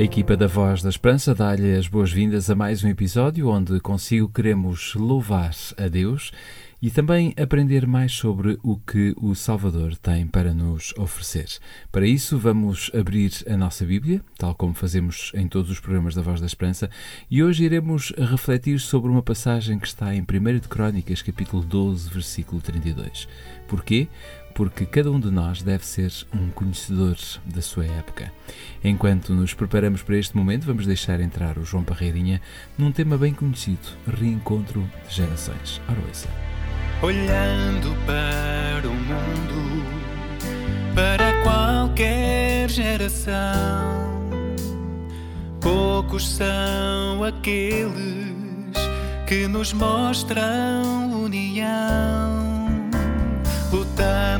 A equipa da Voz da Esperança dá-lhe as boas-vindas a mais um episódio onde consigo queremos louvar a Deus e também aprender mais sobre o que o Salvador tem para nos oferecer. Para isso, vamos abrir a nossa Bíblia, tal como fazemos em todos os programas da Voz da Esperança, e hoje iremos refletir sobre uma passagem que está em 1 de Crónicas, capítulo 12, versículo 32. Porquê? Porque cada um de nós deve ser um conhecedor da sua época. Enquanto nos preparamos para este momento, vamos deixar entrar o João Parreirinha num tema bem conhecido: reencontro de gerações. Ora. Olhando para o mundo, para qualquer geração, poucos são aqueles que nos mostram união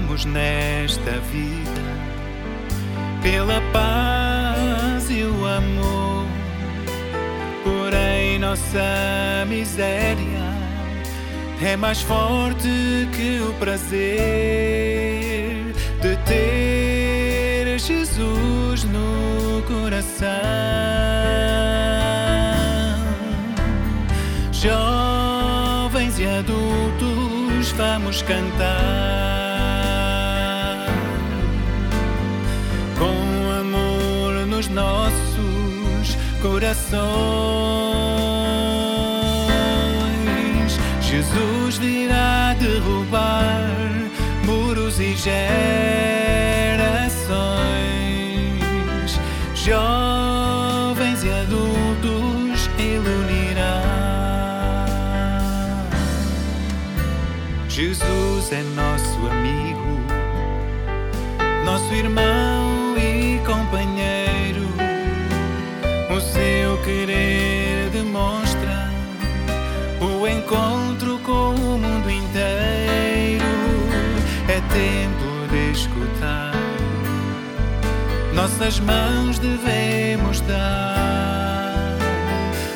lutamos nesta vida pela paz e o amor, porém nossa miséria é mais forte que o prazer de ter Jesus no coração. Jovens e adultos, vamos cantar. Nossos corações. Jesus virá derrubar muros e gerações. Jovens e adultos, Ele unirá. Jesus é nosso amigo, nosso irmão e companheiro nossas mãos devemos dar.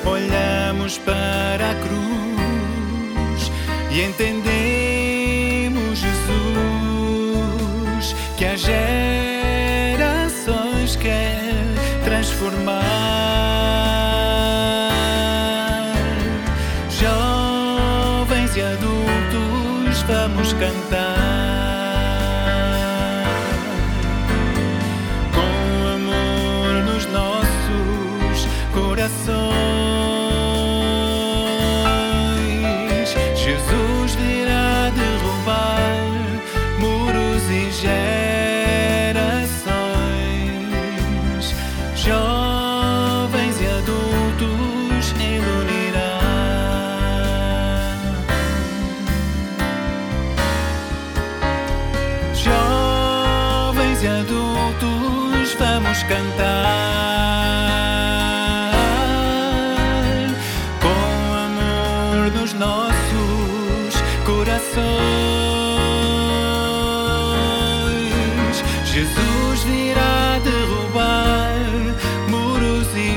Olhamos para a cruz e entendemos Jesus que a gerações quer transformar. vamos cantar coração.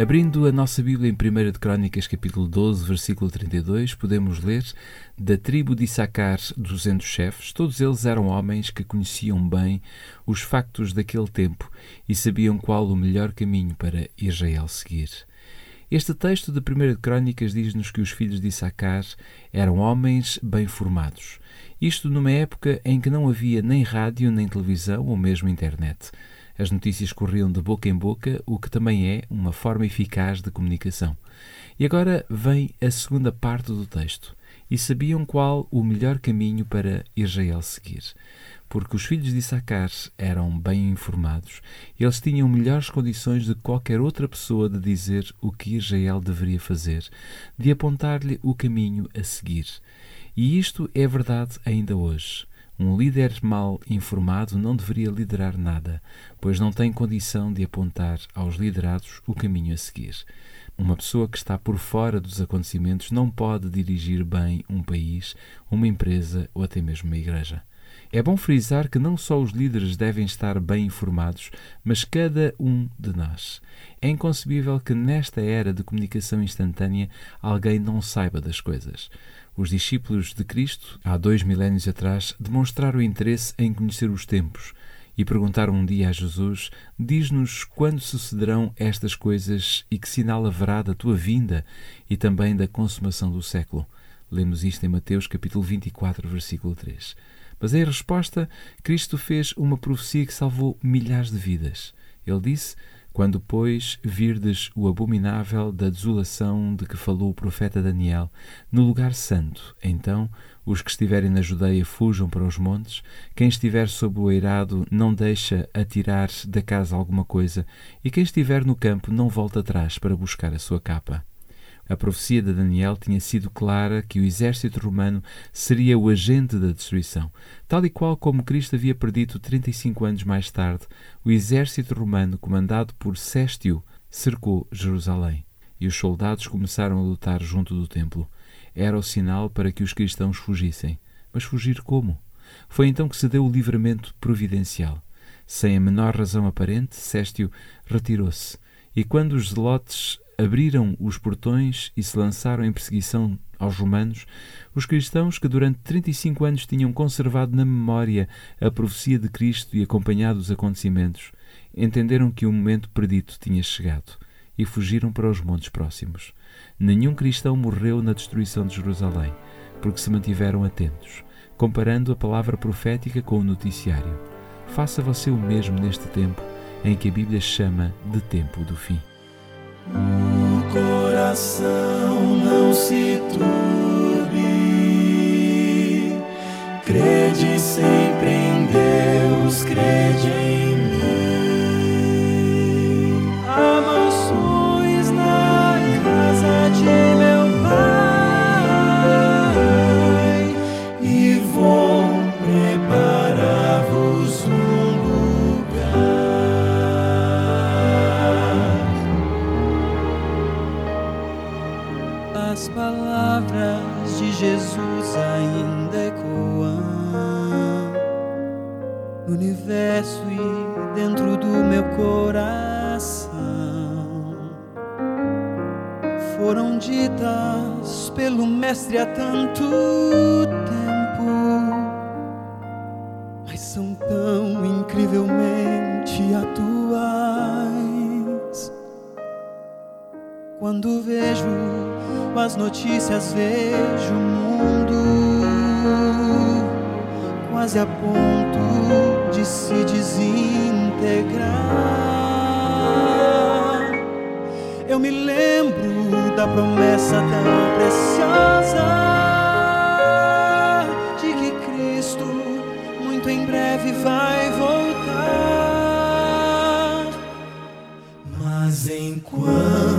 Abrindo a nossa Bíblia em 1 de Crónicas, capítulo 12, versículo 32, podemos ler da tribo de Issacar, duzentos chefes, todos eles eram homens que conheciam bem os factos daquele tempo e sabiam qual o melhor caminho para Israel seguir. Este texto de 1 de Crónicas diz-nos que os filhos de Issacar eram homens bem formados. Isto numa época em que não havia nem rádio, nem televisão ou mesmo internet. As notícias corriam de boca em boca, o que também é uma forma eficaz de comunicação. E agora vem a segunda parte do texto. e sabiam qual o melhor caminho para Israel seguir. Porque os filhos de Issacar eram bem informados, eles tinham melhores condições de qualquer outra pessoa de dizer o que Israel deveria fazer, de apontar-lhe o caminho a seguir. E isto é verdade ainda hoje. Um líder mal informado não deveria liderar nada, pois não tem condição de apontar aos liderados o caminho a seguir. Uma pessoa que está por fora dos acontecimentos não pode dirigir bem um país, uma empresa ou até mesmo uma igreja. É bom frisar que não só os líderes devem estar bem informados, mas cada um de nós. É inconcebível que nesta era de comunicação instantânea alguém não saiba das coisas. Os discípulos de Cristo, há dois milénios atrás, demonstraram interesse em conhecer os tempos e perguntaram um dia a Jesus: Diz-nos quando sucederão estas coisas e que sinal haverá da tua vinda e também da consumação do século. Lemos isto em Mateus capítulo 24, versículo 3. Mas em resposta, Cristo fez uma profecia que salvou milhares de vidas. Ele disse: quando, pois, virdes o abominável da desolação de que falou o profeta Daniel, no lugar santo, então os que estiverem na Judeia fujam para os montes, quem estiver sob o eirado não deixa atirar da casa alguma coisa, e quem estiver no campo não volta atrás para buscar a sua capa. A profecia de Daniel tinha sido clara que o exército romano seria o agente da destruição, tal e qual como Cristo havia predito 35 anos mais tarde. O exército romano, comandado por Séstio, cercou Jerusalém e os soldados começaram a lutar junto do templo. Era o sinal para que os cristãos fugissem. Mas fugir como? Foi então que se deu o livramento providencial. Sem a menor razão aparente, Séstio retirou-se. E quando os zelotes abriram os portões e se lançaram em perseguição aos romanos, os cristãos que durante 35 anos tinham conservado na memória a profecia de Cristo e acompanhado os acontecimentos, entenderam que o momento predito tinha chegado e fugiram para os montes próximos. Nenhum cristão morreu na destruição de Jerusalém, porque se mantiveram atentos, comparando a palavra profética com o noticiário. Faça você o mesmo neste tempo em que a Bíblia chama de tempo do fim. O coração não se turbe, crede sempre Jesus ainda ecoam no universo e dentro do meu coração. Foram ditas pelo Mestre há tanto tempo, mas são tão incrivelmente atuais. Quando vejo as notícias, vejo o mundo quase a ponto de se desintegrar. Eu me lembro da promessa tão preciosa de que Cristo muito em breve vai voltar. Mas enquanto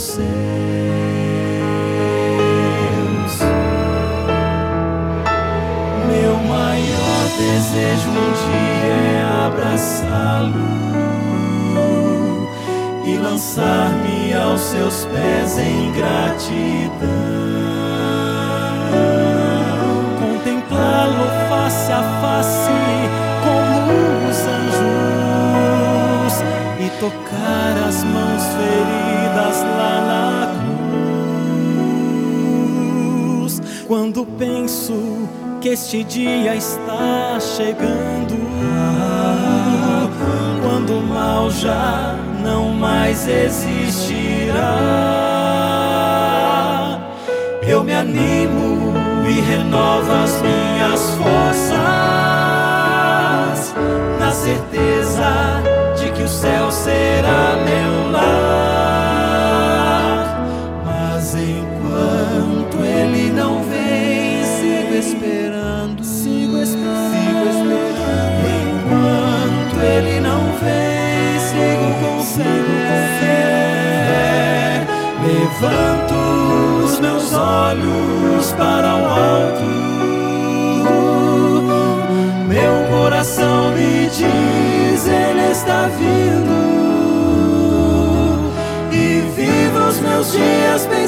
seus meu maior desejo um dia é abraçá-lo e lançar-me aos seus pés em gratidão. Contemplá-lo face a face como os tocar as mãos feridas lá na cruz. Quando penso que este dia está chegando, quando o mal já não mais existirá. Eu me animo e renovo as minhas forças, na certeza céu será meu lar.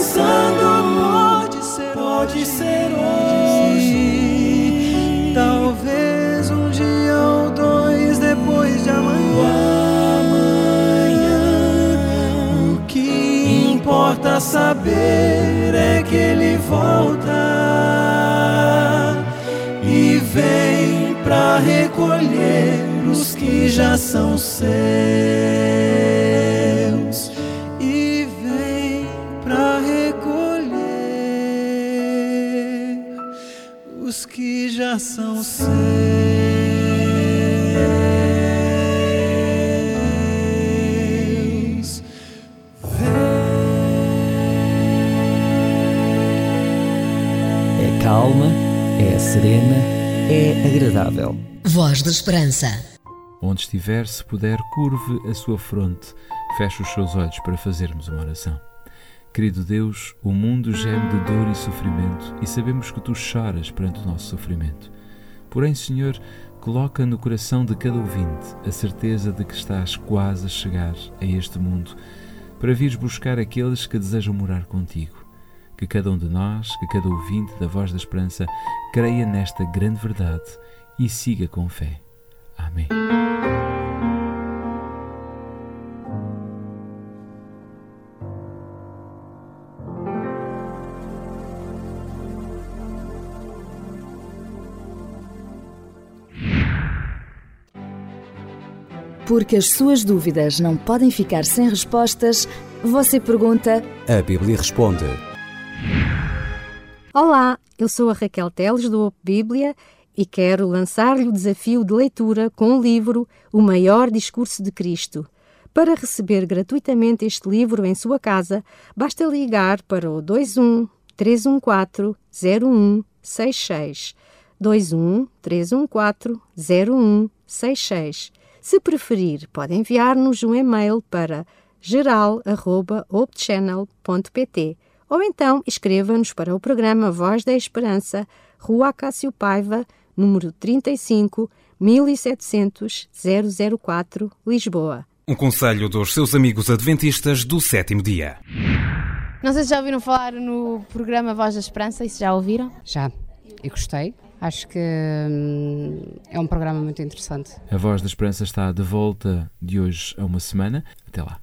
Pensando, pode ser, pode ser hoje. Talvez um dia ou dois depois de amanhã. O que importa saber é que Ele volta e vem para recolher os que já são seus seus. É calma, é serena, é agradável. Voz da Esperança. Onde estiver, se puder, curve a sua fronte, feche os seus olhos para fazermos uma oração. Querido Deus, o mundo geme de dor e sofrimento e sabemos que tu choras perante o nosso sofrimento. Porém, Senhor, coloca no coração de cada ouvinte a certeza de que estás quase a chegar a este mundo para vires buscar aqueles que desejam morar contigo. Que cada um de nós, que cada ouvinte da Voz da Esperança creia nesta grande verdade e siga com fé. Amém. Porque as suas dúvidas não podem ficar sem respostas, você pergunta A Bíblia responde. Olá, eu sou a Raquel Teles do Op Bíblia e quero lançar-lhe o desafio de leitura com o livro O Maior Discurso de Cristo. Para receber gratuitamente este livro em sua casa, basta ligar para o 21 314 0166. 21 314 0166. Se preferir, pode enviar-nos um e-mail para geral.opchannel.pt ou então escreva-nos para o programa Voz da Esperança, Rua Acácio Paiva, número 35, 1700 004, Lisboa. Um conselho dos seus amigos adventistas do sétimo dia. Não sei se já ouviram falar no programa Voz da Esperança, e se já ouviram? Já, eu gostei. Acho que hum, é um programa muito interessante. A Voz da Esperança está de volta de hoje a uma semana. Até lá.